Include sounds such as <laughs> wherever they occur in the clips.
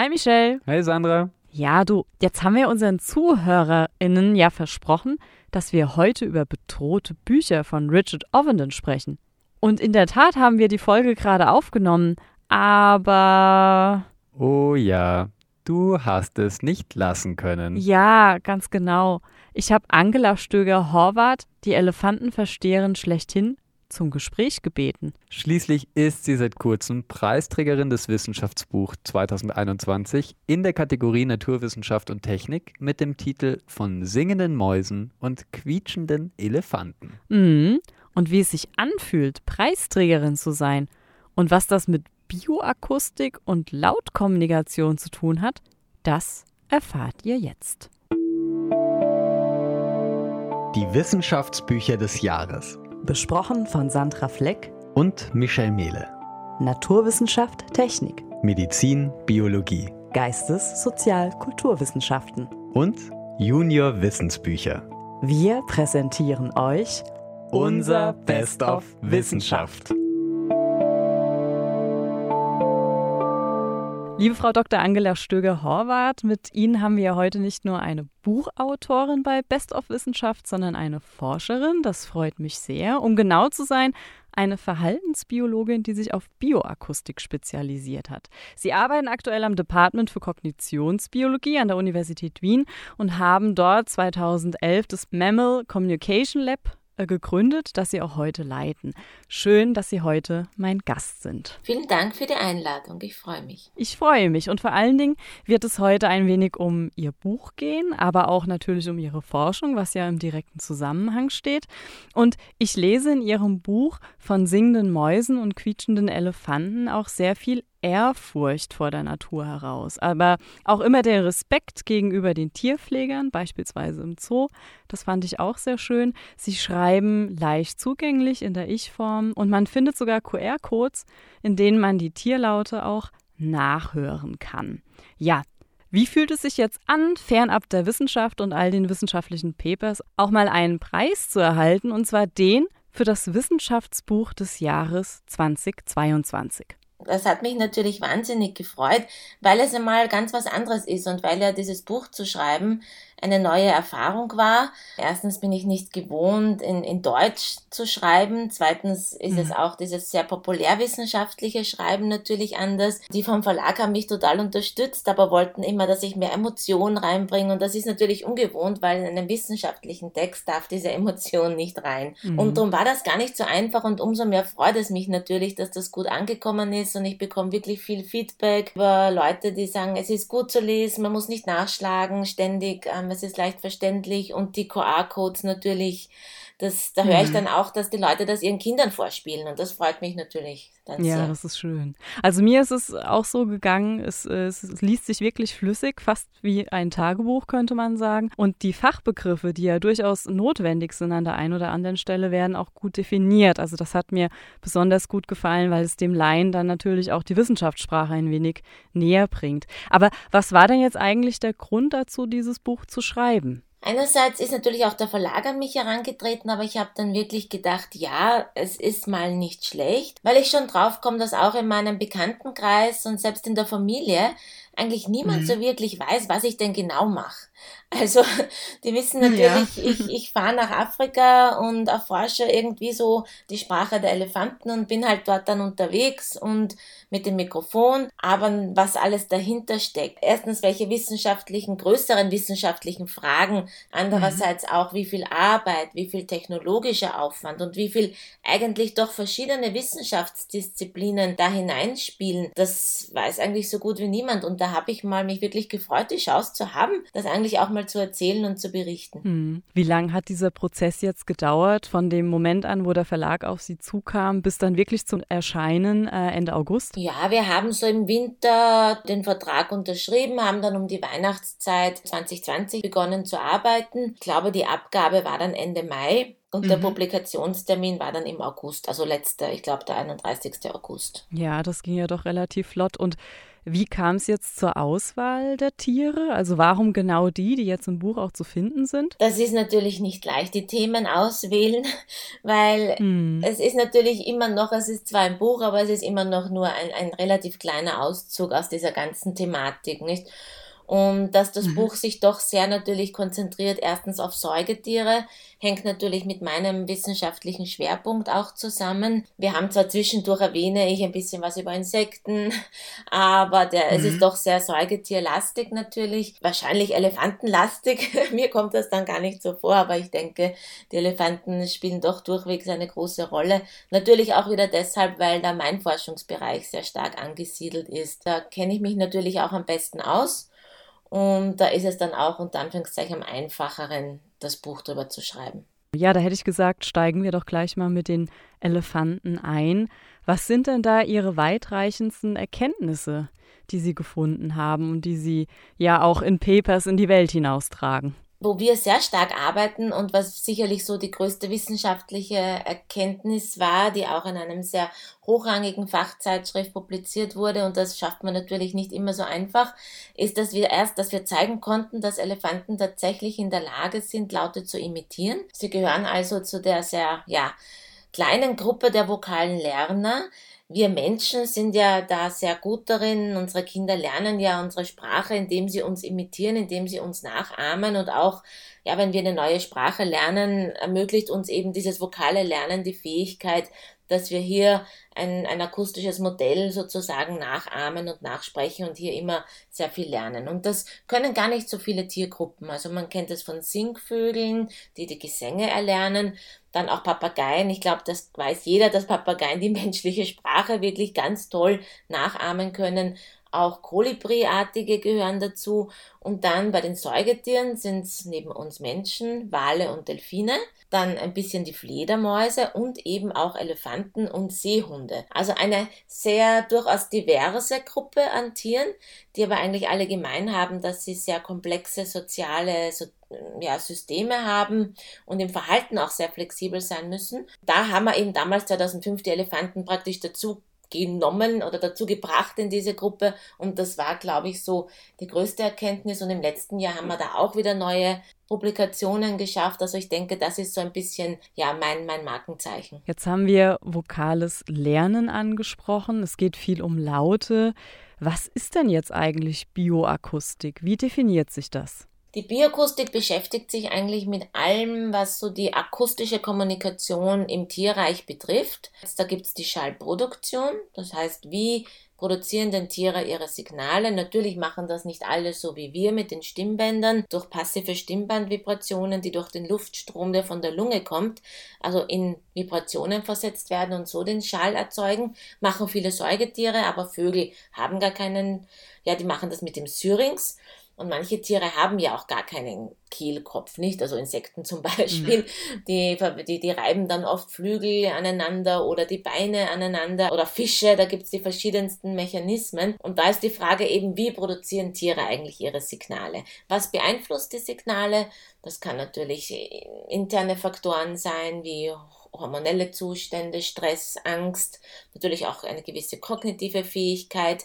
Hi Michelle. Hey Sandra. Ja, du, jetzt haben wir unseren ZuhörerInnen ja versprochen, dass wir heute über bedrohte Bücher von Richard Ovenden sprechen. Und in der Tat haben wir die Folge gerade aufgenommen, aber. Oh ja, du hast es nicht lassen können. Ja, ganz genau. Ich habe Angela Stöger-Horvath, die Elefantenversteherin schlechthin, zum Gespräch gebeten. Schließlich ist sie seit kurzem Preisträgerin des Wissenschaftsbuch 2021 in der Kategorie Naturwissenschaft und Technik mit dem Titel Von singenden Mäusen und quietschenden Elefanten. Mhm. Und wie es sich anfühlt, Preisträgerin zu sein und was das mit Bioakustik und Lautkommunikation zu tun hat, das erfahrt ihr jetzt. Die Wissenschaftsbücher des Jahres. Besprochen von Sandra Fleck und Michelle Mehle. Naturwissenschaft, Technik. Medizin, Biologie. Geistes-, Sozial-, Kulturwissenschaften. Und Junior Wissensbücher. Wir präsentieren euch unser Best of Wissenschaft. Liebe Frau Dr. Angela Stöger-Horvath, mit Ihnen haben wir heute nicht nur eine Buchautorin bei Best of Wissenschaft, sondern eine Forscherin. Das freut mich sehr. Um genau zu sein, eine Verhaltensbiologin, die sich auf Bioakustik spezialisiert hat. Sie arbeiten aktuell am Department für Kognitionsbiologie an der Universität Wien und haben dort 2011 das Mammal Communication Lab gegründet, das Sie auch heute leiten. Schön, dass Sie heute mein Gast sind. Vielen Dank für die Einladung. Ich freue mich. Ich freue mich. Und vor allen Dingen wird es heute ein wenig um Ihr Buch gehen, aber auch natürlich um Ihre Forschung, was ja im direkten Zusammenhang steht. Und ich lese in Ihrem Buch von singenden Mäusen und quietschenden Elefanten auch sehr viel Ehrfurcht vor der Natur heraus, aber auch immer der Respekt gegenüber den Tierpflegern, beispielsweise im Zoo. Das fand ich auch sehr schön. Sie schreiben leicht zugänglich in der Ich-Form und man findet sogar QR-Codes, in denen man die Tierlaute auch nachhören kann. Ja, wie fühlt es sich jetzt an, fernab der Wissenschaft und all den wissenschaftlichen Papers auch mal einen Preis zu erhalten, und zwar den für das Wissenschaftsbuch des Jahres 2022? Das hat mich natürlich wahnsinnig gefreut, weil es einmal ganz was anderes ist und weil ja dieses Buch zu schreiben eine neue Erfahrung war. Erstens bin ich nicht gewohnt, in, in Deutsch zu schreiben. Zweitens ist mhm. es auch dieses sehr populärwissenschaftliche Schreiben natürlich anders. Die vom Verlag haben mich total unterstützt, aber wollten immer, dass ich mehr Emotion reinbringe. Und das ist natürlich ungewohnt, weil in einem wissenschaftlichen Text darf diese Emotion nicht rein. Mhm. Und darum war das gar nicht so einfach und umso mehr freut es mich natürlich, dass das gut angekommen ist und ich bekomme wirklich viel Feedback über Leute, die sagen, es ist gut zu lesen, man muss nicht nachschlagen ständig. Ähm, es ist leicht verständlich und die QR-Codes natürlich, das, da höre ich mhm. dann auch, dass die Leute das ihren Kindern vorspielen und das freut mich natürlich dann ja, sehr. Ja, das ist schön. Also mir ist es auch so gegangen, es, es, liest sich wirklich flüssig, fast wie ein Tagebuch könnte man sagen. Und die Fachbegriffe, die ja durchaus notwendig sind an der einen oder anderen Stelle, werden auch gut definiert. Also das hat mir besonders gut gefallen, weil es dem Laien dann natürlich auch die Wissenschaftssprache ein wenig näher bringt. Aber was war denn jetzt eigentlich der Grund dazu, dieses Buch zu schreiben? Einerseits ist natürlich auch der Verlag an mich herangetreten, aber ich habe dann wirklich gedacht, ja, es ist mal nicht schlecht, weil ich schon drauf komme, dass auch in meinem Bekanntenkreis und selbst in der Familie eigentlich niemand mhm. so wirklich weiß, was ich denn genau mache. <laughs> Also die wissen natürlich, ja. ich, <laughs> ich fahre nach Afrika und erforsche irgendwie so die Sprache der Elefanten und bin halt dort dann unterwegs und mit dem Mikrofon, aber was alles dahinter steckt. Erstens, welche wissenschaftlichen, größeren wissenschaftlichen Fragen, andererseits mhm. auch, wie viel Arbeit, wie viel technologischer Aufwand und wie viel eigentlich doch verschiedene Wissenschaftsdisziplinen da hineinspielen, das weiß eigentlich so gut wie niemand und da habe ich mal mich wirklich gefreut, die Chance zu haben, das eigentlich auch mal zu erzählen und zu berichten. Hm. Wie lange hat dieser Prozess jetzt gedauert, von dem Moment an, wo der Verlag auf Sie zukam, bis dann wirklich zum Erscheinen äh, Ende August? Ja, wir haben so im Winter den Vertrag unterschrieben, haben dann um die Weihnachtszeit 2020 begonnen zu arbeiten. Ich glaube, die Abgabe war dann Ende Mai. Und mhm. der Publikationstermin war dann im August, also letzter, ich glaube der 31. August. Ja, das ging ja doch relativ flott. Und wie kam es jetzt zur Auswahl der Tiere? Also warum genau die, die jetzt im Buch auch zu finden sind? Das ist natürlich nicht leicht, die Themen auswählen, <laughs> weil hm. es ist natürlich immer noch, es ist zwar ein Buch, aber es ist immer noch nur ein, ein relativ kleiner Auszug aus dieser ganzen Thematik, nicht? Und dass das mhm. Buch sich doch sehr natürlich konzentriert, erstens auf Säugetiere, hängt natürlich mit meinem wissenschaftlichen Schwerpunkt auch zusammen. Wir haben zwar zwischendurch erwähne ich ein bisschen was über Insekten, <laughs> aber der, mhm. es ist mhm. doch sehr säugetierlastig natürlich, wahrscheinlich elefantenlastig. <laughs> Mir kommt das dann gar nicht so vor, aber ich denke, die Elefanten spielen doch durchwegs eine große Rolle. Natürlich auch wieder deshalb, weil da mein Forschungsbereich sehr stark angesiedelt ist. Da kenne ich mich natürlich auch am besten aus. Und da ist es dann auch unter Anführungszeichen am einfacheren, das Buch darüber zu schreiben. Ja, da hätte ich gesagt, steigen wir doch gleich mal mit den Elefanten ein. Was sind denn da Ihre weitreichendsten Erkenntnisse, die Sie gefunden haben und die Sie ja auch in Papers in die Welt hinaustragen? Wo wir sehr stark arbeiten und was sicherlich so die größte wissenschaftliche Erkenntnis war, die auch in einem sehr hochrangigen Fachzeitschrift publiziert wurde und das schafft man natürlich nicht immer so einfach, ist, dass wir erst, dass wir zeigen konnten, dass Elefanten tatsächlich in der Lage sind, Laute zu imitieren. Sie gehören also zu der sehr, ja, kleinen Gruppe der vokalen Lerner, wir Menschen sind ja da sehr gut darin. Unsere Kinder lernen ja unsere Sprache, indem sie uns imitieren, indem sie uns nachahmen und auch, ja, wenn wir eine neue Sprache lernen, ermöglicht uns eben dieses vokale Lernen die Fähigkeit, dass wir hier ein, ein akustisches Modell sozusagen nachahmen und nachsprechen und hier immer sehr viel lernen. Und das können gar nicht so viele Tiergruppen. Also man kennt es von Singvögeln, die die Gesänge erlernen, dann auch Papageien. Ich glaube, das weiß jeder, dass Papageien die <laughs> menschliche Sprache wirklich ganz toll nachahmen können. Auch Kolibriartige gehören dazu. Und dann bei den Säugetieren sind es neben uns Menschen, Wale und Delfine. Dann ein bisschen die Fledermäuse und eben auch Elefanten und Seehunde. Also eine sehr durchaus diverse Gruppe an Tieren, die aber eigentlich alle gemein haben, dass sie sehr komplexe soziale so, ja, Systeme haben und im Verhalten auch sehr flexibel sein müssen. Da haben wir eben damals 2005 die Elefanten praktisch dazu genommen oder dazu gebracht in diese Gruppe. Und das war, glaube ich, so die größte Erkenntnis. Und im letzten Jahr haben wir da auch wieder neue Publikationen geschafft. Also ich denke, das ist so ein bisschen ja mein, mein Markenzeichen. Jetzt haben wir vokales Lernen angesprochen. Es geht viel um Laute. Was ist denn jetzt eigentlich Bioakustik? Wie definiert sich das? Die Bioakustik beschäftigt sich eigentlich mit allem, was so die akustische Kommunikation im Tierreich betrifft. Da gibt es die Schallproduktion, das heißt, wie produzieren denn Tiere ihre Signale. Natürlich machen das nicht alle so wie wir mit den Stimmbändern, durch passive Stimmbandvibrationen, die durch den Luftstrom, der von der Lunge kommt, also in Vibrationen versetzt werden und so den Schall erzeugen. Machen viele Säugetiere, aber Vögel haben gar keinen, ja, die machen das mit dem Syrinx. Und manche Tiere haben ja auch gar keinen Kehlkopf, nicht? Also Insekten zum <laughs> Beispiel, mhm. die, die, die reiben dann oft Flügel aneinander oder die Beine aneinander oder Fische, da gibt es die verschiedensten Mechanismen. Und da ist die Frage eben, wie produzieren Tiere eigentlich ihre Signale? Was beeinflusst die Signale? Das kann natürlich interne Faktoren sein, wie hormonelle Zustände, Stress, Angst, natürlich auch eine gewisse kognitive Fähigkeit.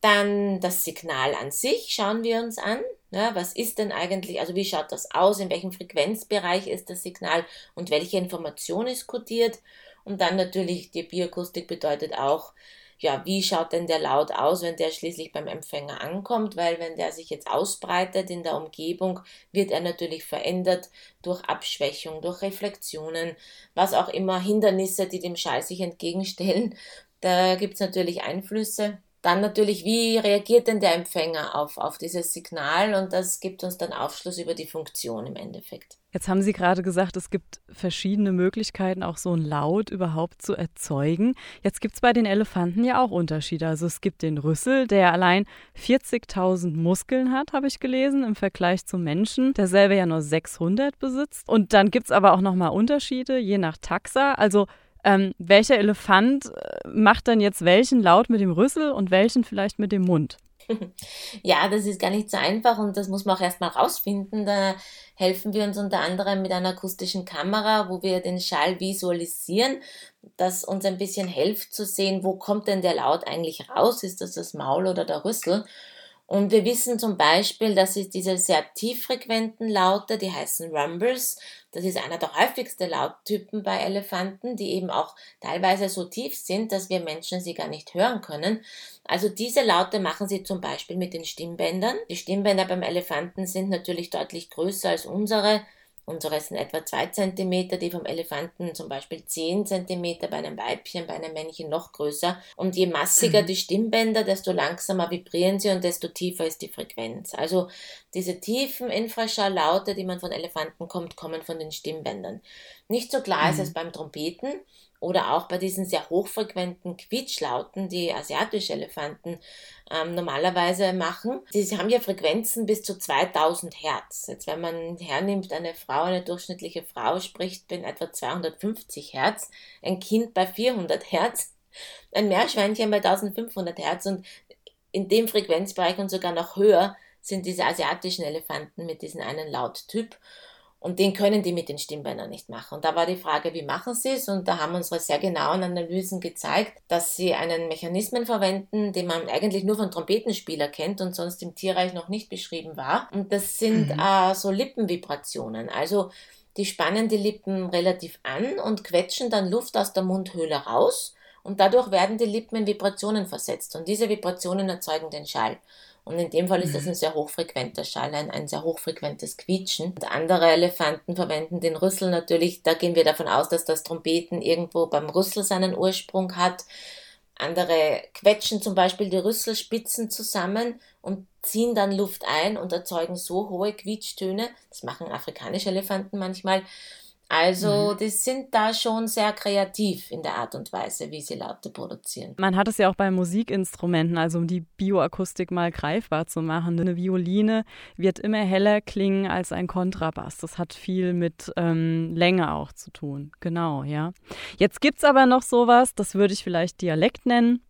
Dann das Signal an sich schauen wir uns an. Ja, was ist denn eigentlich, also wie schaut das aus, in welchem Frequenzbereich ist das Signal und welche Information ist kodiert? Und dann natürlich die Bioakustik bedeutet auch, ja, wie schaut denn der Laut aus, wenn der schließlich beim Empfänger ankommt, weil wenn der sich jetzt ausbreitet in der Umgebung, wird er natürlich verändert durch Abschwächung, durch Reflexionen, was auch immer Hindernisse, die dem Schall sich entgegenstellen. Da gibt es natürlich Einflüsse. Dann natürlich, wie reagiert denn der Empfänger auf, auf dieses Signal? Und das gibt uns dann Aufschluss über die Funktion im Endeffekt. Jetzt haben Sie gerade gesagt, es gibt verschiedene Möglichkeiten, auch so ein Laut überhaupt zu erzeugen. Jetzt gibt es bei den Elefanten ja auch Unterschiede. Also es gibt den Rüssel, der allein 40.000 Muskeln hat, habe ich gelesen, im Vergleich zum Menschen, der selber ja nur 600 besitzt. Und dann gibt es aber auch nochmal Unterschiede, je nach Taxa. Also ähm, welcher Elefant äh, macht dann jetzt welchen Laut mit dem Rüssel und welchen vielleicht mit dem Mund? <laughs> Ja, das ist gar nicht so einfach und das muss man auch erstmal rausfinden. Da helfen wir uns unter anderem mit einer akustischen Kamera, wo wir den Schall visualisieren, das uns ein bisschen hilft zu sehen, wo kommt denn der Laut eigentlich raus? Ist das das Maul oder der Rüssel? Und wir wissen zum Beispiel, dass es diese sehr tieffrequenten Laute, die heißen Rumbles, das ist einer der häufigsten Lauttypen bei Elefanten, die eben auch teilweise so tief sind, dass wir Menschen sie gar nicht hören können. Also diese Laute machen sie zum Beispiel mit den Stimmbändern. Die Stimmbänder beim Elefanten sind natürlich deutlich größer als unsere. Unsere sind etwa 2 cm, die vom Elefanten zum Beispiel 10 cm, bei einem Weibchen, bei einem Männchen noch größer. Und je massiger mhm. die Stimmbänder, desto langsamer vibrieren sie und desto tiefer ist die Frequenz. Also diese tiefen Infraschalllaute, die man von Elefanten kommt, kommen von den Stimmbändern. Nicht so klar mhm. ist es beim Trompeten oder auch bei diesen sehr hochfrequenten Quietschlauten, die asiatische Elefanten ähm, normalerweise machen. Sie haben ja Frequenzen bis zu 2000 Hertz. Jetzt, wenn man hernimmt, eine Frau, eine durchschnittliche Frau spricht bei etwa 250 Hertz, ein Kind bei 400 Hertz, ein Meerschweinchen bei 1500 Hertz und in dem Frequenzbereich und sogar noch höher sind diese asiatischen Elefanten mit diesem einen Lauttyp. Und den können die mit den Stimmbändern nicht machen. Und da war die Frage, wie machen sie es? Und da haben unsere sehr genauen Analysen gezeigt, dass sie einen Mechanismen verwenden, den man eigentlich nur von Trompetenspieler kennt und sonst im Tierreich noch nicht beschrieben war. Und das sind mhm. äh, so Lippenvibrationen. Also die spannen die Lippen relativ an und quetschen dann Luft aus der Mundhöhle raus. Und dadurch werden die Lippen in Vibrationen versetzt. Und diese Vibrationen erzeugen den Schall. Und in dem Fall ist das mhm. ein sehr hochfrequenter Schall, ein, ein sehr hochfrequentes Quietschen. Und andere Elefanten verwenden den Rüssel natürlich, da gehen wir davon aus, dass das Trompeten irgendwo beim Rüssel seinen Ursprung hat. Andere quetschen zum Beispiel die Rüsselspitzen zusammen und ziehen dann Luft ein und erzeugen so hohe Quietschtöne. Das machen afrikanische Elefanten manchmal, also, mhm. die sind da schon sehr kreativ in der Art und Weise, wie sie Laute produzieren. Man hat es ja auch bei Musikinstrumenten, also um die Bioakustik mal greifbar zu machen. Eine Violine wird immer heller klingen als ein Kontrabass. Das hat viel mit ähm, Länge auch zu tun. Genau, ja. Jetzt gibt es aber noch sowas, das würde ich vielleicht Dialekt nennen.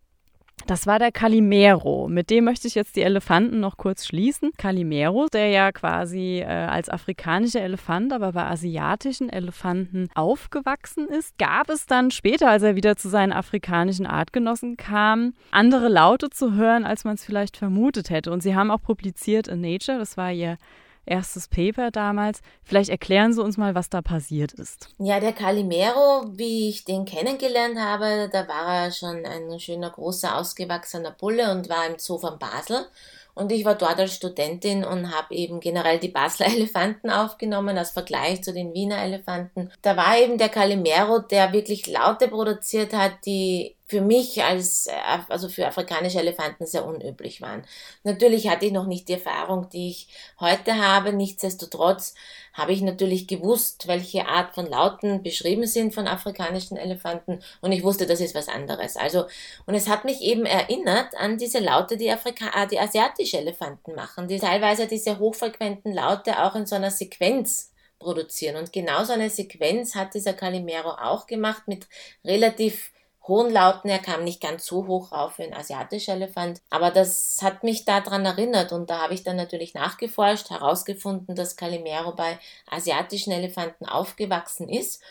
Das war der Calimero. Mit dem möchte ich jetzt die Elefanten noch kurz schließen. Calimero, der ja quasi äh, als afrikanischer Elefant, aber bei asiatischen Elefanten aufgewachsen ist, gab es dann später, als er wieder zu seinen afrikanischen Artgenossen kam, andere Laute zu hören, als man es vielleicht vermutet hätte. Und sie haben auch publiziert in Nature, das war ihr erstes Paper damals. Vielleicht erklären Sie uns mal, was da passiert ist. Ja, der Calimero, wie ich den kennengelernt habe, da war er schon ein schöner, großer, ausgewachsener Bulle und war im Zoo von Basel. Und ich war dort als Studentin und habe eben generell die Basler <laughs> Elefanten aufgenommen als Vergleich zu den Wiener Elefanten. Da war eben der Calimero, der wirklich Laute produziert hat, die für mich als, äh, also für afrikanische Elefanten sehr unüblich waren. Natürlich hatte ich noch nicht die Erfahrung, die ich heute habe. Nichtsdestotrotz habe ich natürlich gewusst, welche Art von Lauten beschrieben sind von afrikanischen Elefanten und ich wusste, das ist was anderes. Also, und es hat mich eben erinnert an diese Laute, die, Afrika äh, die asiatische Elefanten machen, die teilweise diese hochfrequenten Laute auch in so einer Sequenz produzieren. Und genau so eine Sequenz hat dieser Calimero auch gemacht mit relativ hohen Lauten. Er kam nicht ganz so hoch rauf wie ein asiatischer Elefant. Aber das hat mich daran erinnert und da habe ich dann natürlich nachgeforscht, herausgefunden, dass Calimero bei asiatischen Elefanten aufgewachsen ist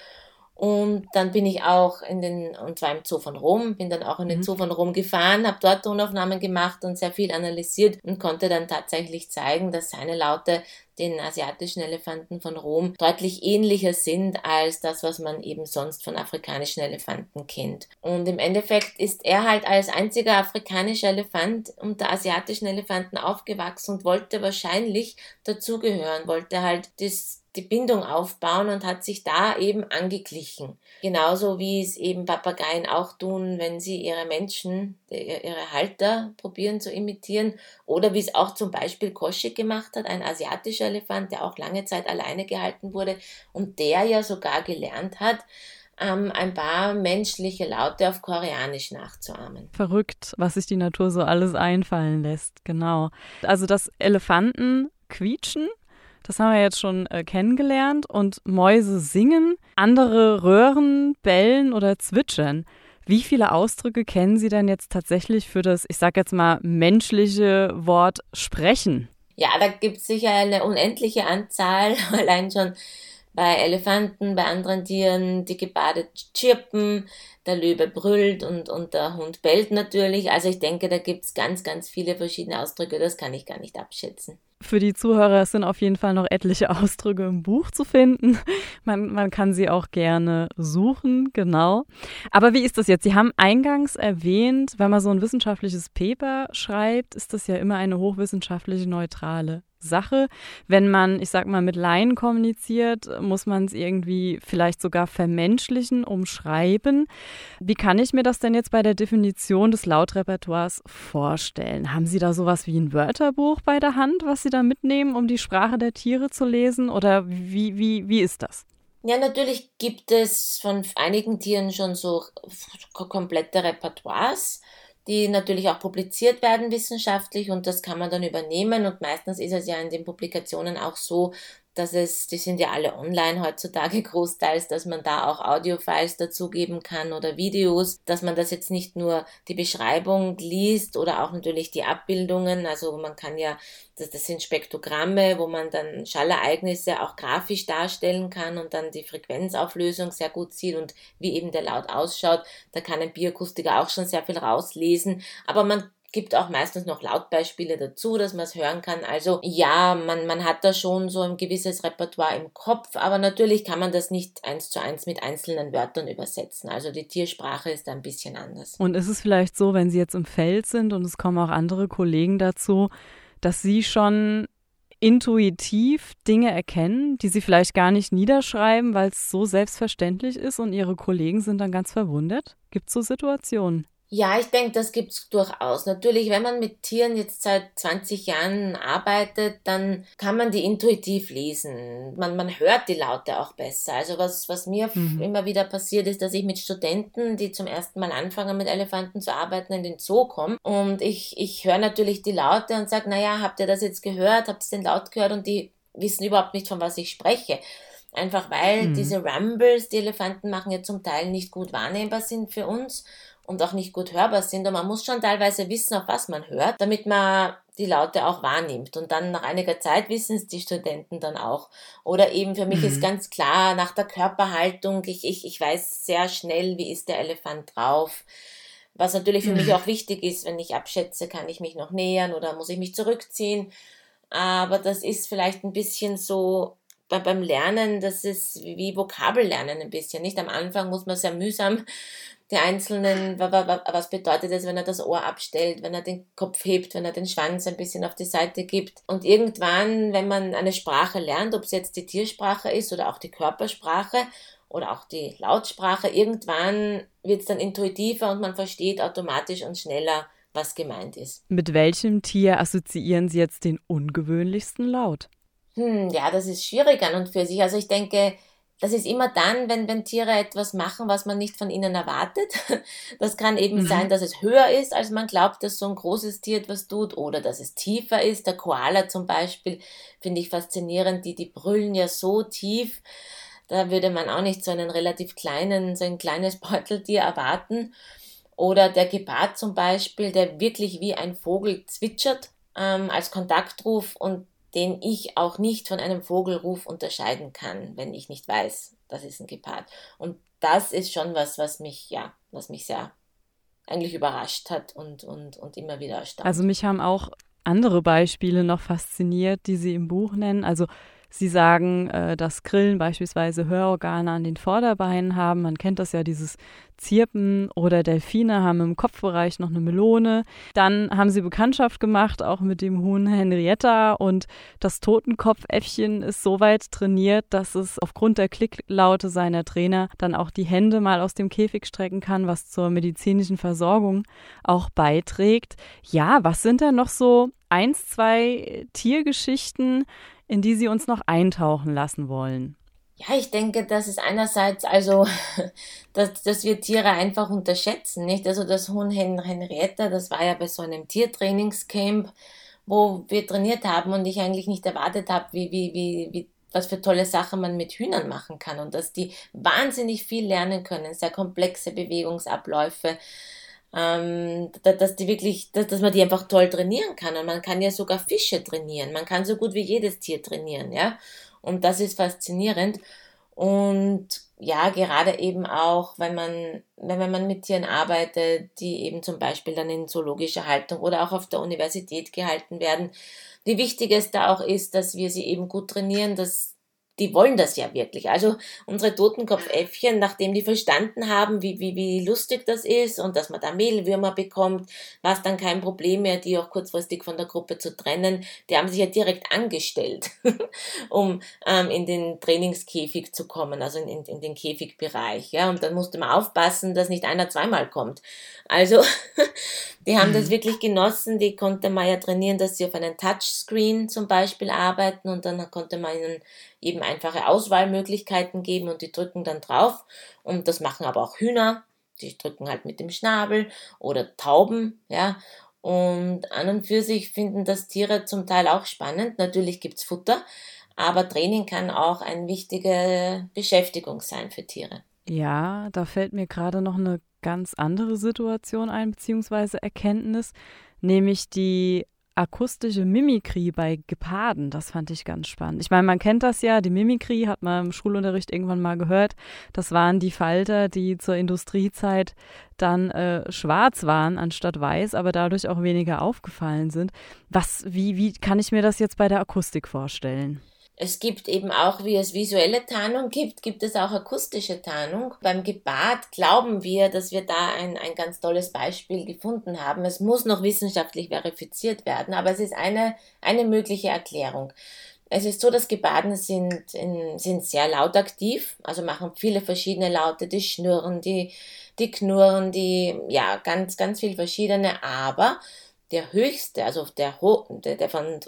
und dann bin ich auch in den, und zwar im Zoo von Rom, bin dann auch in den mhm. Zoo von Rom gefahren, habe dort Tonaufnahmen gemacht und sehr viel analysiert und konnte dann tatsächlich zeigen, dass seine Laute den asiatischen Elefanten von Rom deutlich ähnlicher sind als das, was man eben sonst von afrikanischen Elefanten kennt. Und im Endeffekt ist er halt als einziger afrikanischer Elefant unter asiatischen Elefanten aufgewachsen und wollte wahrscheinlich dazugehören, wollte halt das die Bindung aufbauen und hat sich da eben angeglichen. Genauso wie es eben Papageien auch tun, wenn sie ihre Menschen, ihre Halter probieren zu imitieren. Oder wie es auch zum Beispiel Kosche gemacht hat, ein asiatischer Elefant, der auch lange Zeit alleine gehalten wurde und der ja sogar gelernt hat, ähm, ein paar menschliche Laute auf Koreanisch nachzuahmen. Verrückt, was sich die Natur so alles einfallen lässt, genau. Also dass Elefanten quietschen das haben wir jetzt schon äh, kennengelernt. Und Mäuse singen, andere röhren, bellen oder zwitschern. Wie viele Ausdrücke kennen Sie denn jetzt tatsächlich für das, ich sage jetzt mal, menschliche Wort sprechen? Ja, da gibt es sicher eine unendliche Anzahl, <laughs> allein schon bei Elefanten, bei anderen Tieren, die gebadet chirpen, der Löwe brüllt und, und der Hund bellt natürlich. Also ich denke, da gibt es ganz, ganz viele verschiedene Ausdrücke, das kann ich gar nicht abschätzen. Für die Zuhörer sind auf jeden Fall noch etliche Ausdrücke im Buch zu finden. Man, man kann sie auch gerne suchen, genau. Aber wie ist das jetzt? Sie haben eingangs erwähnt, wenn man so ein wissenschaftliches Paper schreibt, ist das ja immer eine hochwissenschaftliche neutrale Sache. Wenn man, ich sag mal, mit Laien kommuniziert, muss man es irgendwie vielleicht sogar vermenschlichen, umschreiben. Wie kann ich mir das denn jetzt bei der Definition des Lautrepertoires vorstellen? Haben Sie da sowas wie ein Wörterbuch bei der Hand, was Sie da mitnehmen, um die Sprache der Tiere zu lesen? Oder wie, wie, wie ist das? Ja, natürlich gibt es von einigen Tieren schon so komplette Repertoires die natürlich auch publiziert werden wissenschaftlich und das kann man dann übernehmen und meistens ist es ja in den Publikationen auch so, dass es, die sind ja alle online heutzutage <laughs> großteils, dass man da auch Audiofiles dazugeben kann oder Videos, dass man das jetzt nicht nur die Beschreibung liest oder auch natürlich die Abbildungen, also man kann ja, das, das sind Spektrogramme, wo man dann Schallereignisse auch grafisch darstellen kann und dann die Frequenzauflösung sehr gut sieht und wie eben der Laut ausschaut. Da kann ein Bioakustiker auch schon sehr viel rauslesen, aber man gibt auch meistens noch Lautbeispiele dazu, dass man es hören kann. Also ja, man, man hat da schon so ein gewisses Repertoire im Kopf, aber natürlich kann man das nicht eins zu eins mit einzelnen Wörtern übersetzen. Also die Tiersprache ist da ein bisschen anders. Und ist es vielleicht so, wenn Sie jetzt im Feld sind und es kommen auch andere Kollegen dazu, dass Sie schon intuitiv Dinge erkennen, die sie vielleicht gar nicht niederschreiben, weil es so selbstverständlich ist und ihre Kollegen sind dann ganz verwundert? Gibt es so Situationen? Ja, ich denke, das gibt's durchaus. Natürlich, wenn man mit Tieren jetzt seit 20 Jahren arbeitet, dann kann man die intuitiv lesen. Man, man hört die Laute auch besser. Also was, was mir mhm. immer wieder passiert ist, dass ich mit Studenten, die zum ersten Mal anfangen, mit Elefanten zu arbeiten, in den Zoo komme. Und ich, ich höre natürlich die Laute und sage, naja, habt ihr das jetzt gehört? Habt ihr den Laut gehört? Und die wissen überhaupt nicht, von was ich spreche. Einfach weil mhm. diese Rumbles, die Elefanten machen, ja zum Teil nicht gut wahrnehmbar sind für uns und auch nicht gut hörbar sind. Und man muss schon teilweise wissen, auf was man hört, damit man die Laute auch wahrnimmt. Und dann nach einiger Zeit wissen es die Studenten dann auch. Oder eben für mich mhm. ist ganz klar, nach der Körperhaltung, ich, ich, ich weiß sehr schnell, wie ist der Elefant drauf. Was natürlich für mhm. mich auch wichtig ist, wenn ich abschätze, kann ich mich noch nähern oder muss ich mich zurückziehen. Aber das ist vielleicht ein bisschen so beim Lernen, das ist wie Vokabellernen ein bisschen. Nicht am Anfang muss man sehr mühsam die einzelnen, was bedeutet es, wenn er das Ohr abstellt, wenn er den Kopf hebt, wenn er den Schwanz ein bisschen auf die Seite gibt. Und irgendwann, wenn man eine Sprache lernt, ob es jetzt die Tiersprache ist oder auch die Körpersprache oder auch die Lautsprache, irgendwann wird es dann intuitiver und man versteht automatisch und schneller, was gemeint ist. Mit welchem Tier assoziieren Sie jetzt den ungewöhnlichsten Laut? Hm, ja, das ist schwierig an und für sich. Also ich denke, das ist immer dann, wenn, wenn Tiere etwas machen, was man nicht von ihnen erwartet. <laughs> Das kann eben mhm. sein, dass es höher ist, als man glaubt, dass so ein großes Tier etwas tut, oder dass es tiefer ist. Der Koala zum Beispiel finde ich faszinierend, die, die brüllen ja so tief. Da würde man auch nicht so einen relativ kleinen, so ein kleines <laughs> Beuteltier erwarten. Oder der Gepard zum Beispiel, der wirklich wie ein Vogel zwitschert ähm, als Kontaktruf und den ich auch nicht von einem Vogelruf unterscheiden kann, wenn ich nicht weiß, das ist ein Gepard. Und das ist schon was, was mich, ja, was mich sehr eigentlich überrascht hat und, und, und immer wieder erstaunt. Also mich haben auch andere Beispiele noch fasziniert, die Sie im Buch nennen. Also Sie sagen, äh, dass Grillen beispielsweise Hörorgane an den Vorderbeinen haben. Man kennt das ja, dieses Zirpen oder Delfine haben im Kopfbereich noch eine Melone. Dann haben sie Bekanntschaft gemacht, auch mit dem Huhn Henrietta und das Totenkopfäffchen ist so weit trainiert, dass es aufgrund der Klicklaute seiner Trainer dann auch die Hände mal aus dem Käfig strecken kann, was zur medizinischen Versorgung auch beiträgt. Ja, was sind denn noch so eins, zwei Tiergeschichten, in die Sie uns noch eintauchen lassen wollen? Ja, ich denke, das ist einerseits also, <laughs> dass, dass wir Tiere einfach unterschätzen, nicht? Also das Huhn Henrietta, das war ja bei so einem Tiertrainingscamp, wo wir trainiert haben und ich eigentlich nicht erwartet habe, wie, wie, wie, wie was für tolle Sachen man mit Hühnern machen kann und dass die wahnsinnig viel lernen können, sehr komplexe Bewegungsabläufe, ähm, dass die wirklich, dass, dass man die einfach toll trainieren kann. Und man kann ja sogar Fische trainieren. Man kann so gut wie jedes Tier trainieren, ja. Und das ist faszinierend. Und ja, gerade eben auch, wenn man, wenn man mit Tieren arbeitet, die eben zum Beispiel dann in zoologischer Haltung oder auch auf der Universität gehalten werden, wie wichtig es da auch ist, dass wir sie eben gut trainieren, dass die wollen das ja wirklich. Also unsere Totenkopfäffchen, nachdem die verstanden haben, wie, wie, wie lustig das ist und dass man da Mehlwürmer bekommt, war es dann kein Problem mehr, die auch kurzfristig von der Gruppe zu trennen. Die haben sich ja direkt angestellt, <laughs> um ähm, in den Trainingskäfig zu kommen, also in, in, in den Käfigbereich. Ja, und dann musste man aufpassen, dass nicht einer zweimal kommt. Also <laughs> die haben das mhm. wirklich genossen, die konnte man ja trainieren, dass sie auf einem Touchscreen zum Beispiel arbeiten und dann konnte man ihnen eben einfache Auswahlmöglichkeiten geben und die drücken dann drauf. Und das machen aber auch Hühner, die drücken halt mit dem Schnabel oder Tauben, ja. Und an und für sich finden das Tiere zum Teil auch spannend. Natürlich gibt's Futter, aber Training kann auch eine wichtige Beschäftigung sein für Tiere. Ja, da fällt mir gerade noch eine ganz andere Situation ein, beziehungsweise Erkenntnis, nämlich die akustische Mimikrie bei Geparden. Das fand ich ganz spannend. Ich meine, man kennt das ja, die Mimikrie hat man im Schulunterricht irgendwann mal gehört. Das waren die Falter, die zur Industriezeit dann äh, schwarz waren anstatt weiß, aber dadurch auch weniger aufgefallen sind. Was, wie, wie kann ich mir das jetzt bei der Akustik vorstellen? Es gibt eben auch, wie es visuelle Tarnung gibt, gibt es auch akustische Tarnung. Beim Gebad glauben wir, dass wir da ein, ein ganz tolles Beispiel gefunden haben. Es muss noch wissenschaftlich verifiziert werden, aber es ist eine, eine mögliche Erklärung. Es ist so, dass Gebaden sind, in, sind sehr lautaktiv, also machen viele verschiedene Laute, die schnurren, die, die knurren, die, ja, ganz, ganz viel verschiedene, aber der höchste, also der, der, der von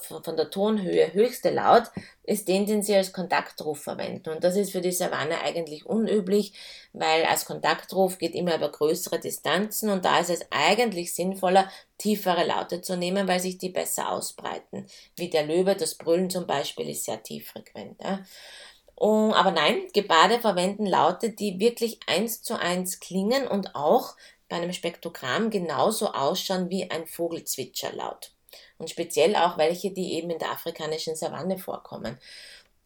von der Tonhöhe höchste Laut ist den, den sie als Kontaktruf verwenden. Und das ist für die Savanne eigentlich unüblich, weil als Kontaktruf geht immer über größere Distanzen und da ist es eigentlich sinnvoller, tiefere Laute zu nehmen, weil sich die besser ausbreiten. Wie der Löwe, das Brüllen zum Beispiel ist sehr tieffrequent. Ja. Und, aber nein, Gebade verwenden Laute, die wirklich eins zu eins klingen und auch bei einem Spektrogramm genauso ausschauen wie ein Vogelzwitscherlaut und speziell auch welche, die eben in der afrikanischen Savanne vorkommen.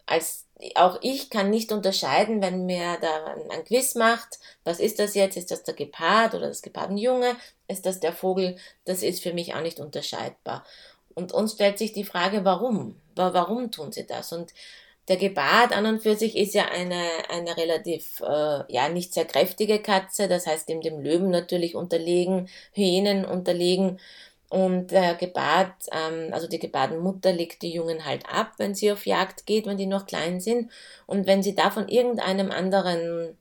Als auch ich kann nicht unterscheiden, wenn mir da ein Quiz macht, was ist das jetzt? Ist das der Gepard oder das Gepardenjunge? Ist das der Vogel? Das ist für mich auch nicht unterscheidbar. Und uns stellt sich die Frage, warum? Warum tun sie das? Und der Gepard an und für sich ist ja eine, eine relativ, äh, ja, nicht sehr kräftige Katze, das heißt dem, dem Löwen natürlich unterlegen, Hyänen unterlegen. Und der Gebad, ähm, also die Gebadenmutter legt die Jungen halt ab, wenn sie auf Jagd geht, wenn die noch klein sind. Und wenn sie da von irgendeinem anderen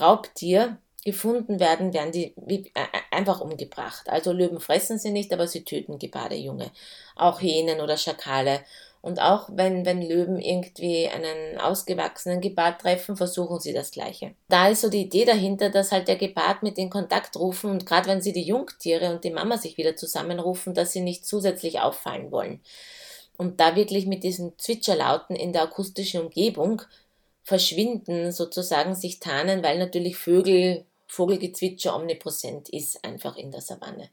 Raubtier gefunden werden, werden die äh, einfach umgebracht. Also Löwen fressen sie nicht, aber sie töten Gebadejunge. Auch Hähnen oder Schakale. Und auch wenn, wenn Löwen irgendwie einen ausgewachsenen Gepard treffen, versuchen sie das Gleiche. Da ist so die Idee dahinter, dass halt der Gepard mit in Kontakt rufen und gerade wenn sie die Jungtiere und die Mama sich wieder zusammenrufen, dass sie nicht zusätzlich auffallen wollen. Und da wirklich mit diesen Zwitscherlauten in der akustischen Umgebung verschwinden, sozusagen sich tarnen, weil natürlich Vögel, Vogelgezwitscher omnipräsent ist einfach in der Savanne.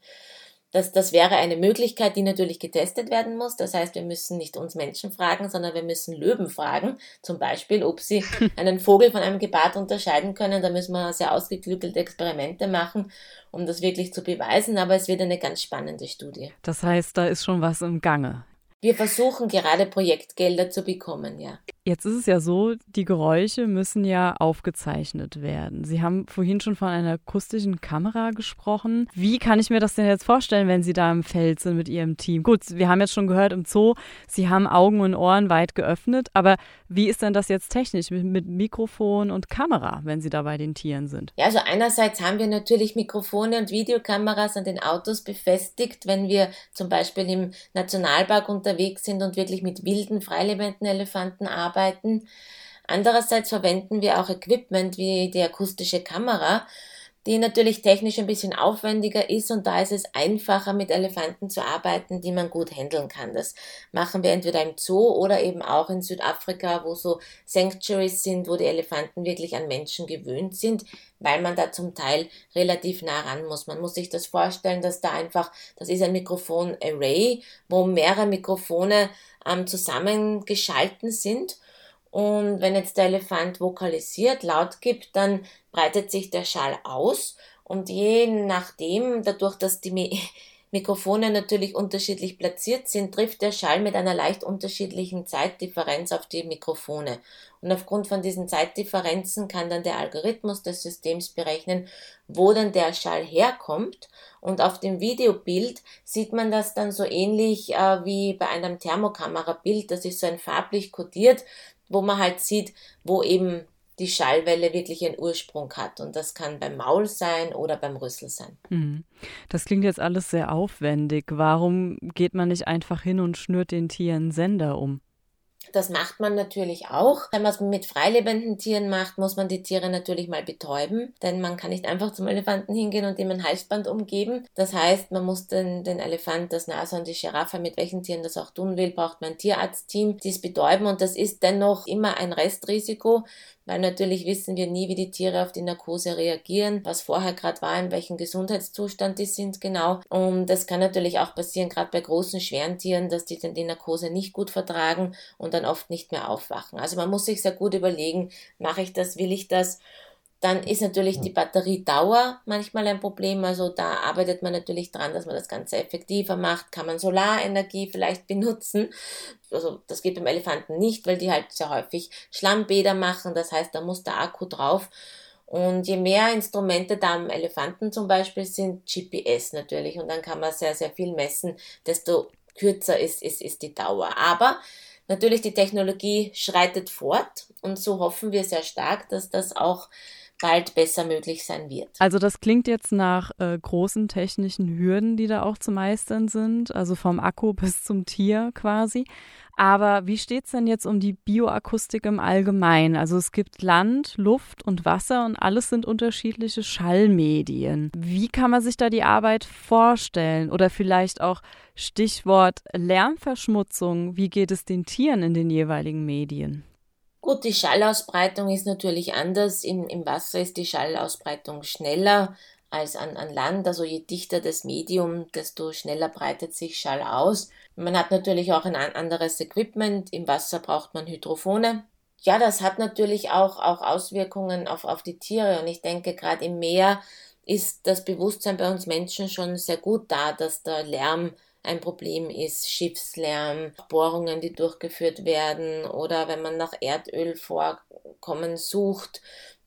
Das, das wäre eine Möglichkeit, die natürlich getestet werden muss. Das heißt, wir müssen nicht uns Menschen fragen, sondern wir müssen Löwen fragen. Zum Beispiel, ob sie <laughs> einen Vogel von einem Gebart unterscheiden können. Da müssen wir sehr ausgeklügelte Experimente machen, um das wirklich zu beweisen. Aber es wird eine ganz spannende Studie. Das heißt, da ist schon was im Gange. Wir versuchen gerade Projektgelder zu bekommen, ja. Jetzt ist es ja so, die Geräusche müssen ja aufgezeichnet werden. Sie haben vorhin schon von einer akustischen Kamera gesprochen. Wie kann ich mir das denn jetzt vorstellen, wenn Sie da im Feld sind mit Ihrem Team? Gut, wir haben jetzt schon gehört im Zoo, Sie haben Augen und Ohren weit geöffnet, aber wie ist denn das jetzt technisch mit, mit Mikrofon und Kamera, wenn Sie da bei den Tieren sind? Ja, also einerseits haben wir natürlich Mikrofone und Videokameras an den Autos befestigt, wenn wir zum Beispiel im Nationalpark unterwegs sind und wirklich mit wilden, freilebenden Elefanten arbeiten arbeiten. Andererseits verwenden wir auch Equipment wie die akustische Kamera, die natürlich technisch ein bisschen aufwendiger ist und da ist es einfacher mit Elefanten zu arbeiten, die man gut handeln kann. Das machen wir entweder im Zoo oder eben auch in Südafrika, wo so Sanctuaries sind, wo die Elefanten wirklich an Menschen gewöhnt sind, weil man da zum Teil relativ nah ran muss. Man muss sich das vorstellen, dass da einfach, das ist ein Mikrofon-Array, wo mehrere Mikrofone ähm, zusammengeschalten sind und wenn jetzt der Elefant vokalisiert, laut gibt, dann breitet sich der Schall aus. Und je nachdem, dadurch, dass die <laughs> Mikrofone natürlich unterschiedlich platziert sind, trifft der Schall mit einer leicht unterschiedlichen Zeitdifferenz auf die Mikrofone. Und aufgrund von diesen Zeitdifferenzen kann dann der Algorithmus des Systems berechnen, wo denn der Schall herkommt. Und auf dem Videobild sieht man das dann so ähnlich äh, wie bei einem Thermokamerabild. Das ist so ein farblich kodiert wo man halt sieht, wo eben die Schallwelle wirklich einen Ursprung hat. Und das kann beim Maul sein oder beim Rüssel sein. Hm. Das klingt jetzt alles sehr aufwendig. Warum geht man nicht einfach hin und schnürt den Tieren Sender um? Das macht man natürlich auch. Wenn man es mit freilebenden Tieren macht, muss man die Tiere natürlich mal betäuben, denn man kann nicht einfach zum Elefanten hingehen und ihm ein Halsband umgeben. Das heißt, man muss den, den Elefant, das Nashorn, die Giraffe, mit welchen Tieren das auch tun will, braucht man ein Tierarztteam, die es betäuben und das ist dennoch immer ein Restrisiko, weil natürlich wissen wir nie, wie die Tiere auf die Narkose reagieren, was vorher gerade war, in welchem Gesundheitszustand die sind genau. Und das kann natürlich auch passieren, gerade bei großen, schweren Tieren, dass die dann die Narkose nicht gut vertragen und dann oft nicht mehr aufwachen. Also man muss sich sehr gut überlegen, mache ich das, will ich das? Dann ist natürlich die Batteriedauer manchmal ein Problem. Also da arbeitet man natürlich dran, dass man das Ganze effektiver macht. Kann man Solarenergie vielleicht benutzen? Also das geht beim Elefanten nicht, weil die halt sehr häufig Schlammbäder machen. Das heißt, da muss der Akku drauf. Und je mehr Instrumente da am Elefanten zum Beispiel sind, GPS natürlich. Und dann kann man sehr, sehr viel messen, desto kürzer ist, ist, ist die Dauer. Aber natürlich die Technologie schreitet fort und so hoffen wir sehr stark, dass das auch bald besser möglich sein wird. Also das klingt jetzt nach äh, großen technischen Hürden, die da auch zu meistern sind, also vom Akku <laughs> bis zum Tier quasi. Aber wie steht es denn jetzt um die Bioakustik im Allgemeinen? Also es gibt Land, Luft und Wasser und alles sind unterschiedliche Schallmedien. Wie kann man sich da die Arbeit vorstellen? Oder vielleicht auch Stichwort Lärmverschmutzung. Wie geht es den Tieren in den jeweiligen Medien? Gut, die Schallausbreitung ist natürlich anders. Im, Im Wasser ist die Schallausbreitung schneller als an, an Land. Also je dichter das Medium, desto schneller breitet sich Schall aus. Man hat natürlich auch ein anderes Equipment. Im Wasser braucht man Hydrophone. Ja, das hat natürlich auch, auch Auswirkungen auf, auf die Tiere. Und ich denke, gerade im Meer ist das Bewusstsein bei uns Menschen schon sehr gut da, dass der Lärm ein Problem ist, Schiffslärm, Bohrungen, die durchgeführt werden oder wenn man nach Erdölvorkommen sucht,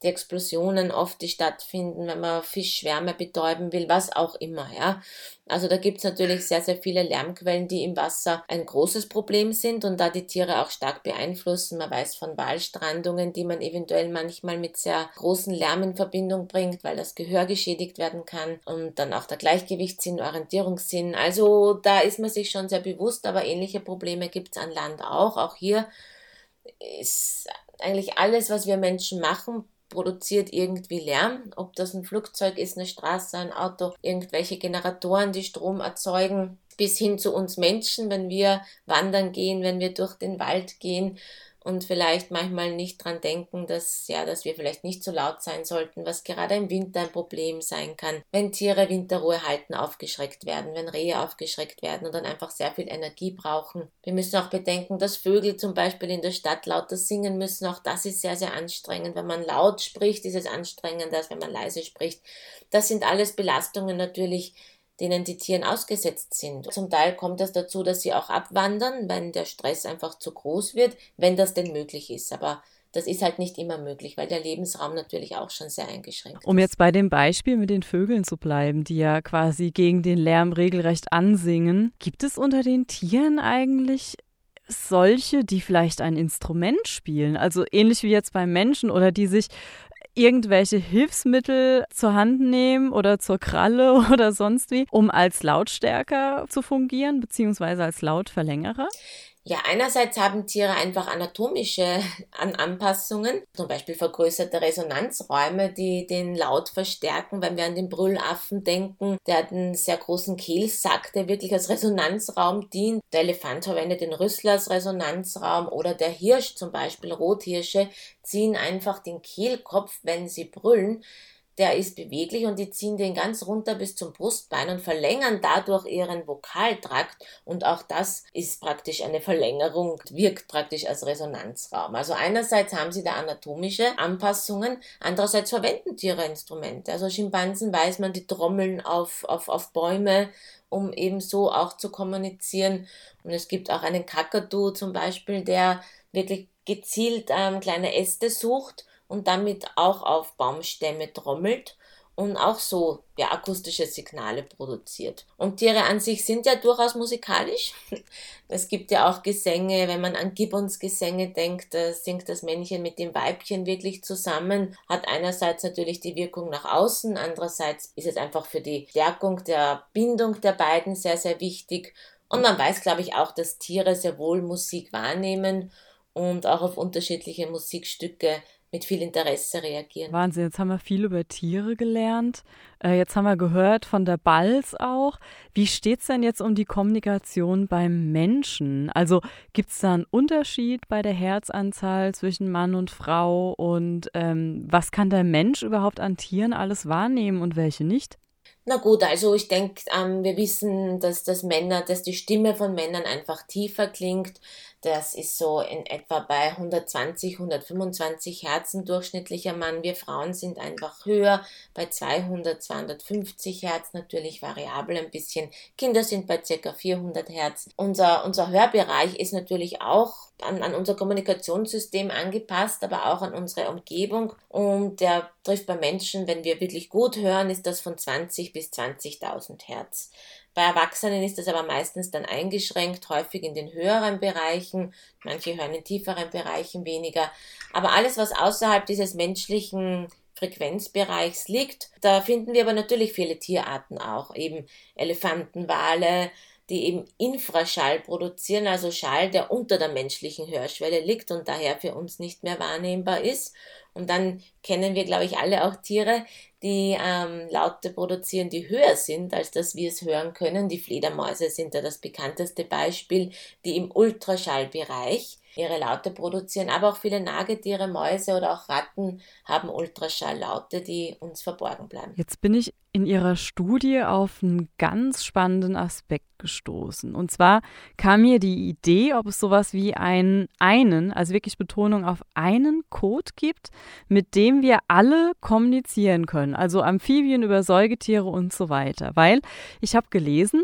die Explosionen oft, die stattfinden, wenn man Fischschwärme betäuben will, was auch immer, ja. Also da gibt's natürlich sehr, sehr viele Lärmquellen, die im Wasser ein großes Problem sind und da die Tiere auch stark beeinflussen. Man weiß von Walstrandungen, die man eventuell manchmal mit sehr großen Lärm in Verbindung bringt, weil das Gehör geschädigt werden kann und dann auch der Gleichgewichtssinn, Orientierungssinn. Also da ist man sich schon sehr bewusst, aber ähnliche Probleme gibt's an Land auch. Auch hier ist eigentlich alles, was wir Menschen machen, produziert irgendwie Lärm, ob das ein Flugzeug ist, eine Straße, ein Auto, irgendwelche Generatoren, die Strom erzeugen, bis hin zu uns Menschen, wenn wir wandern gehen, wenn wir durch den Wald gehen und vielleicht manchmal nicht dran denken, dass, ja, dass wir vielleicht nicht so laut sein sollten, was gerade im Winter ein Problem sein kann, wenn Tiere Winterruhe halten, aufgeschreckt werden, wenn Rehe aufgeschreckt werden und dann einfach sehr viel Energie brauchen. Wir müssen auch bedenken, dass Vögel zum Beispiel in der Stadt lauter singen müssen. Auch das ist sehr, sehr anstrengend. Wenn man laut spricht, ist es anstrengender, als wenn man leise spricht. Das sind alles Belastungen natürlich, denen die Tiere ausgesetzt sind. Zum Teil kommt es dazu, dass sie auch abwandern, wenn der Stress einfach zu groß wird, wenn das denn möglich ist. Aber das ist halt nicht immer möglich, weil der Lebensraum natürlich auch schon sehr eingeschränkt ist. Um jetzt bei dem Beispiel mit den Vögeln zu bleiben, die ja quasi gegen den Lärm regelrecht ansingen, gibt es unter den Tieren eigentlich solche, die vielleicht ein Instrument spielen, also ähnlich wie jetzt beim Menschen oder die sich irgendwelche Hilfsmittel zur Hand nehmen oder zur Kralle <laughs> oder sonst wie, um als Lautstärker zu fungieren, beziehungsweise als Lautverlängerer? Ja, einerseits haben Tiere einfach anatomische <laughs> Anpassungen, zum Beispiel vergrößerte Resonanzräume, die den Laut verstärken. Wenn wir an den Brüllaffen denken, der hat einen sehr großen Kehlsack, der wirklich als Resonanzraum dient. Der Elefant verwendet den Rüssel als Resonanzraum oder der Hirsch zum Beispiel, Rothirsche, ziehen einfach den Kehlkopf, wenn sie brüllen der ist beweglich und die ziehen den ganz runter bis zum Brustbein und verlängern dadurch ihren Vokaltrakt und auch das ist praktisch eine Verlängerung, wirkt praktisch als Resonanzraum. Also einerseits haben sie da anatomische Anpassungen, andererseits verwenden Tiere Instrumente. Also Schimpansen weiß man, die trommeln auf, auf, auf Bäume, um eben so auch zu kommunizieren. Und es gibt auch einen Kakadu zum Beispiel, der wirklich gezielt ähm, kleine Äste sucht und damit auch auf Baumstämme trommelt und auch so ja, akustische Signale produziert. Und Tiere an sich sind ja durchaus musikalisch. <laughs> Es gibt ja auch Gesänge, wenn man an Gibbons Gesänge denkt, da singt das Männchen mit dem Weibchen wirklich zusammen, hat einerseits natürlich die Wirkung nach außen, andererseits ist es einfach für die Stärkung der Bindung der beiden sehr, sehr wichtig. Und man weiß, glaube ich, auch, dass Tiere sehr wohl Musik wahrnehmen und auch auf unterschiedliche Musikstücke mit viel Interesse reagieren. Wahnsinn, jetzt haben wir viel über Tiere gelernt. Äh, jetzt haben wir gehört von der Balz auch. Wie steht es denn jetzt um die Kommunikation beim Menschen? Also gibt es da einen Unterschied bei der Herzanzahl zwischen Mann und Frau? Und ähm, was kann der Mensch überhaupt an Tieren alles wahrnehmen und welche nicht? Na gut, also ich denke, ähm, wir wissen, dass das Männer, dass die Stimme von Männern einfach tiefer klingt. Das ist so in etwa bei 120, 125 Herzen durchschnittlicher Mann. Wir Frauen sind einfach höher, bei 200, 250 Hertz, natürlich variabel ein bisschen. Kinder sind bei ca. 400 Hertz. Unser, unser Hörbereich ist natürlich auch an, an unser Kommunikationssystem angepasst, aber auch an unsere Umgebung. Und der trifft bei Menschen, wenn wir wirklich gut hören, ist das von 20 bis 20.000 Hertz. Bei Erwachsenen ist das aber meistens dann eingeschränkt, häufig in den höheren Bereichen. Manche hören in tieferen Bereichen weniger. Aber alles, was außerhalb dieses menschlichen Frequenzbereichs liegt, da finden wir aber natürlich viele Tierarten auch, eben Elefanten, Wale, die eben Infraschall produzieren, also Schall, der unter der menschlichen Hörschwelle liegt und daher für uns nicht mehr wahrnehmbar ist. Und dann kennen wir, glaube ich, alle auch Tiere, die ähm, Laute produzieren, die höher sind, als dass wir es hören können. Die Fledermäuse sind da das bekannteste Beispiel, die im Ultraschallbereich ihre Laute produzieren, aber auch viele Nagetiere, Mäuse oder auch Ratten haben Ultraschalllaute, die uns verborgen bleiben. Jetzt bin ich in Ihrer Studie auf einen ganz spannenden Aspekt gestoßen. Und zwar kam mir die Idee, ob es sowas wie einen, einen, also wirklich Betonung auf einen Code gibt, mit dem wir alle kommunizieren können. Also Amphibien über Säugetiere und so weiter. Weil ich habe gelesen,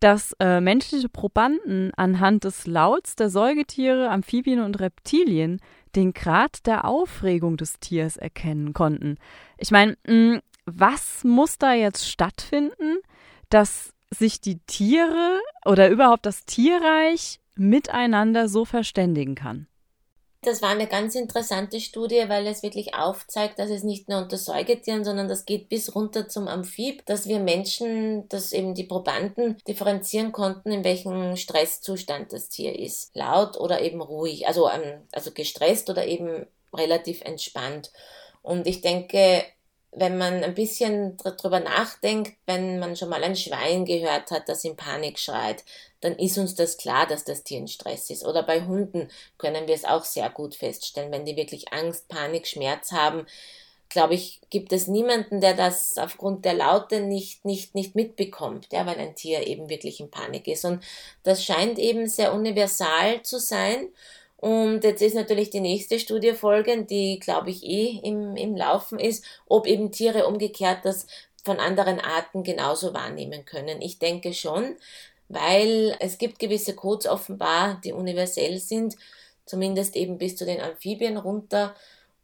dass äh, menschliche Probanden anhand des Lauts der Säugetiere, Amphibien und Reptilien den Grad der Aufregung des Tiers erkennen konnten. Ich meine, mm, was muss da jetzt stattfinden, dass sich die Tiere oder überhaupt das Tierreich miteinander so verständigen kann? Das war eine ganz interessante Studie, weil es wirklich aufzeigt, dass es nicht nur unter Säugetieren, sondern das geht bis runter zum Amphib, dass wir Menschen, dass eben die Probanden differenzieren konnten, in welchem Stresszustand das Tier ist. Laut oder eben ruhig, also, ähm, also gestresst oder eben relativ entspannt. Und ich denke, wenn man ein bisschen drüber nachdenkt, wenn man schon mal ein Schwein gehört hat, das in Panik schreit, dann ist uns das klar, dass das Tier in Stress ist. Oder bei Hunden können wir es auch sehr gut feststellen, wenn die wirklich Angst, Panik, Schmerz haben. Glaube ich, gibt es niemanden, der das aufgrund der Laute nicht, nicht, nicht mitbekommt, ja, weil ein Tier eben wirklich in Panik ist. Und das scheint eben sehr universal zu sein. Und jetzt ist natürlich die nächste Studie folgend, die, glaube ich, eh im, im Laufen ist, ob eben Tiere umgekehrt das von anderen Arten genauso wahrnehmen können. Ich denke schon, weil es gibt gewisse Codes offenbar, die universell sind, zumindest eben bis zu den Amphibien runter.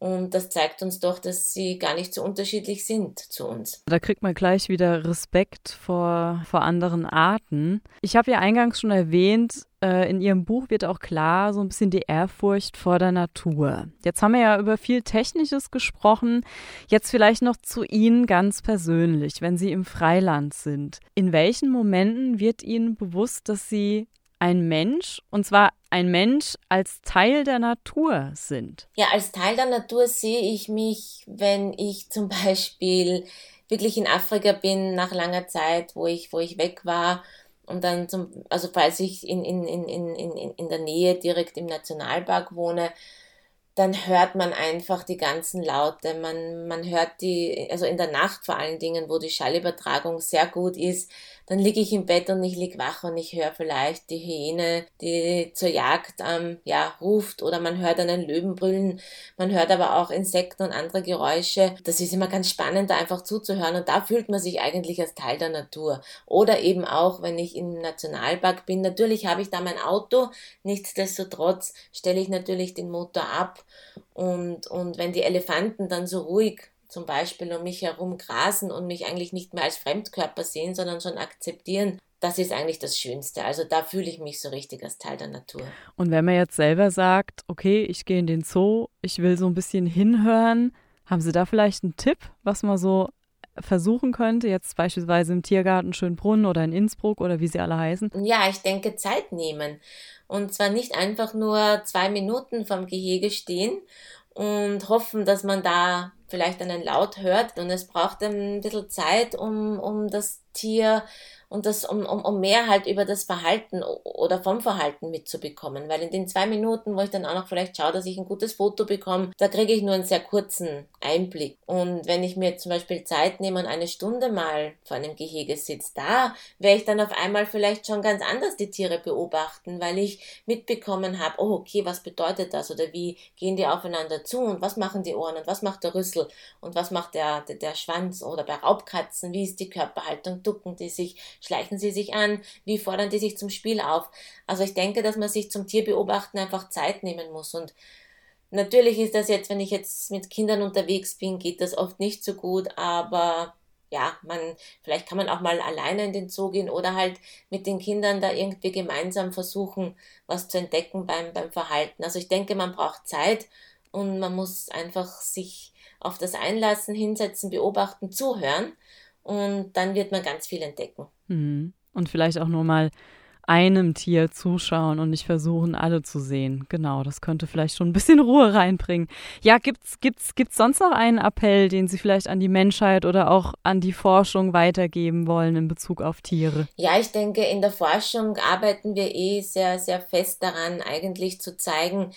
Und das zeigt uns doch, dass sie gar nicht so unterschiedlich sind zu uns. Da kriegt man gleich wieder Respekt vor, vor anderen Arten. Ich habe ja eingangs schon erwähnt, äh, in Ihrem Buch wird auch klar so ein bisschen die Ehrfurcht vor der Natur. Jetzt haben wir ja über viel Technisches gesprochen. Jetzt vielleicht noch zu Ihnen ganz persönlich, wenn Sie im Freiland sind. In welchen Momenten wird Ihnen bewusst, dass Sie ein Mensch und zwar ein Mensch als Teil der Natur sind? Ja, als Teil der Natur sehe ich mich, wenn ich zum Beispiel wirklich in Afrika bin nach langer Zeit, wo ich, wo ich weg war und dann zum, also falls ich in, in, in, in, in, der Nähe direkt im Nationalpark wohne, dann hört man einfach die ganzen Laute. Man, man hört die, also in der Nacht vor allen Dingen, wo die Schallübertragung sehr gut ist, dann liege ich im Bett und ich liege wach und ich höre vielleicht die Hyäne, die zur Jagd ähm, ja, ruft oder man hört einen Löwen brüllen. Man hört aber auch Insekten und andere Geräusche. Das ist immer ganz spannend, da einfach zuzuhören und da fühlt man sich eigentlich als Teil der Natur. Oder eben auch, wenn ich im Nationalpark bin. Natürlich habe ich da mein Auto, nichtsdestotrotz stelle ich natürlich den Motor ab und, und wenn die Elefanten dann so ruhig zum Beispiel um mich herum grasen und mich eigentlich nicht mehr als Fremdkörper sehen, sondern schon akzeptieren, das ist eigentlich das Schönste. Also da fühle ich mich so richtig als Teil der Natur. Und wenn man jetzt selber sagt, okay, ich gehe in den Zoo, ich will so ein bisschen hinhören, haben Sie da vielleicht einen Tipp, was man so versuchen könnte, jetzt beispielsweise im Tiergarten Schönbrunn oder in Innsbruck oder wie sie alle heißen? Ja, ich denke Zeit nehmen. Und zwar nicht einfach nur zwei Minuten vom Gehege stehen und hoffen, dass man da vielleicht einen Laut hört. Und es braucht ein bisschen Zeit, um, um das Tier und das, um, um, um mehr halt über das Verhalten oder vom Verhalten mitzubekommen. Weil in den zwei Minuten, wo ich dann auch noch vielleicht schaue, dass ich ein gutes Foto bekomme, da kriege ich nur einen sehr kurzen Einblick. Und wenn ich mir zum Beispiel Zeit nehme und eine Stunde mal vor einem Gehege sitze, da werde ich dann auf einmal vielleicht schon ganz anders die Tiere beobachten, weil ich mitbekommen habe, oh okay, was bedeutet das? Oder wie gehen die aufeinander zu? Und was machen die Ohren? Und was macht der Rüssel? Und was macht der, der, der Schwanz? Oder bei Raubkatzen, wie ist die Körperhaltung, ducken die sich, schleichen sie sich an, wie fordern die sich zum Spiel auf. Also ich denke, dass man sich zum Tierbeobachten einfach Zeit nehmen muss und natürlich ist das jetzt, wenn ich jetzt mit Kindern unterwegs bin, geht das oft nicht so gut, aber ja, man, vielleicht kann man auch mal alleine in den Zoo gehen oder halt mit den Kindern da irgendwie gemeinsam versuchen, was zu entdecken beim, beim Verhalten. Also ich denke, man braucht Zeit und man muss einfach sich auf das einlassen, hinsetzen, beobachten, zuhören und dann wird man ganz viel entdecken. Mhm. Und vielleicht auch nur mal einem Tier zuschauen und nicht versuchen, alle zu sehen. Genau, das könnte vielleicht schon ein bisschen Ruhe reinbringen. Ja, gibt's, gibt's, gibt's sonst noch einen Appell, den Sie vielleicht an die Menschheit oder auch an die Forschung weitergeben wollen in Bezug auf Tiere? Ja, ich denke, in der Forschung arbeiten wir eh sehr, sehr fest daran, eigentlich zu zeigen,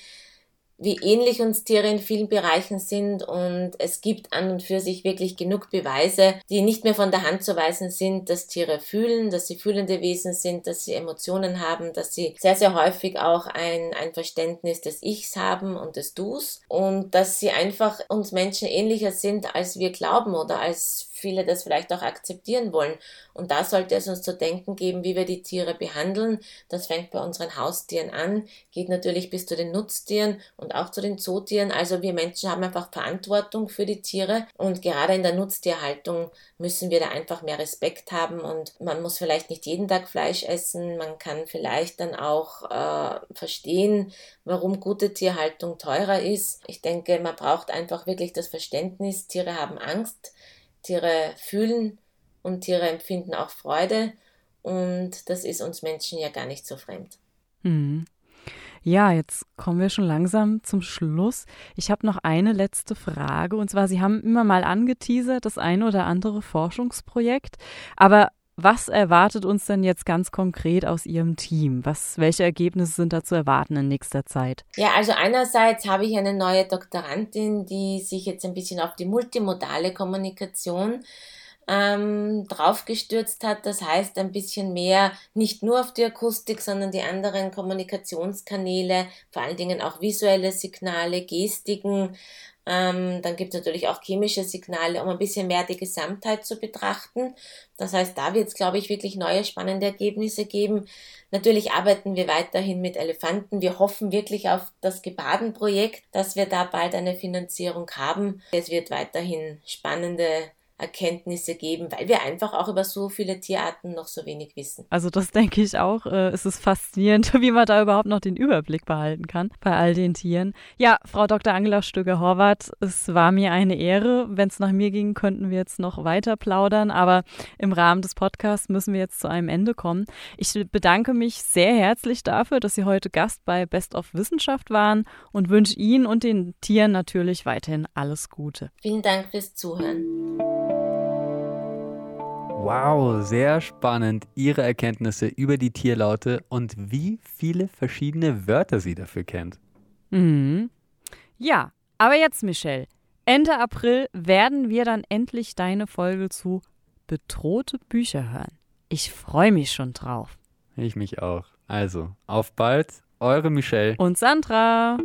wie ähnlich uns Tiere in vielen Bereichen sind und es gibt an und für sich wirklich genug Beweise, die nicht mehr von der Hand zu weisen sind, dass Tiere fühlen, dass sie fühlende Wesen sind, dass sie Emotionen haben, dass sie sehr, sehr häufig auch ein, ein Verständnis des Ichs haben und des Dus und dass sie einfach uns Menschen ähnlicher sind, als wir glauben oder als viele das vielleicht auch akzeptieren wollen. Und da sollte es uns zu denken geben, wie wir die Tiere behandeln. Das fängt bei unseren Haustieren an, geht natürlich bis zu den Nutztieren und auch zu den Zootieren. Also wir Menschen haben einfach Verantwortung für die Tiere und gerade in der Nutztierhaltung müssen wir da einfach mehr Respekt haben und man muss vielleicht nicht jeden Tag Fleisch essen. Man kann vielleicht dann auch äh, verstehen, warum gute Tierhaltung teurer ist. Ich denke, man braucht einfach wirklich das Verständnis. Tiere haben Angst. Tiere fühlen und Tiere empfinden auch Freude und das ist uns Menschen ja gar nicht so fremd. Hm. Ja, jetzt kommen wir schon langsam zum Schluss. Ich habe noch eine letzte Frage und zwar, Sie haben immer mal angeteasert, das eine oder andere Forschungsprojekt, aber was erwartet uns denn jetzt ganz konkret aus Ihrem Team? Was, welche Ergebnisse sind da zu erwarten in nächster Zeit? Ja, also einerseits habe ich eine neue Doktorandin, die sich jetzt ein bisschen auf die multimodale Kommunikation ähm, draufgestürzt hat. Das heißt ein bisschen mehr nicht nur auf die Akustik, sondern die anderen Kommunikationskanäle, vor allen Dingen auch visuelle Signale, Gestiken, ähm, dann gibt es natürlich auch chemische Signale, um ein bisschen mehr die Gesamtheit zu betrachten. Das heißt, da wird es, glaube ich, wirklich neue spannende Ergebnisse geben. Natürlich arbeiten wir weiterhin mit Elefanten. Wir hoffen wirklich auf das Gebaden-Projekt, dass wir da bald eine Finanzierung haben. Es wird weiterhin spannende Erkenntnisse geben, weil wir einfach auch über so viele Tierarten noch so wenig wissen. Also das denke ich auch. Äh, es ist faszinierend, <laughs> wie man da überhaupt noch den Überblick behalten kann bei all den Tieren. Ja, Frau Dr. Angela Stöger-Horvath, es war mir eine Ehre. Wenn es nach mir ging, könnten wir jetzt noch weiter plaudern, aber im Rahmen des Podcasts müssen wir jetzt zu einem Ende kommen. Ich bedanke mich sehr herzlich dafür, dass Sie heute Gast bei Best of Wissenschaft waren und wünsche Ihnen und den Tieren natürlich weiterhin alles Gute. Vielen Dank fürs Zuhören. Wow, sehr spannend, Ihre Erkenntnisse über die Tierlaute und wie viele verschiedene Wörter sie dafür kennt. Mhm. Ja, aber jetzt, Michelle, Ende April werden wir dann endlich deine Folge zu bedrohte Bücher hören. Ich freue mich schon drauf. Ich mich auch. Also, auf bald, eure Michelle und Sandra.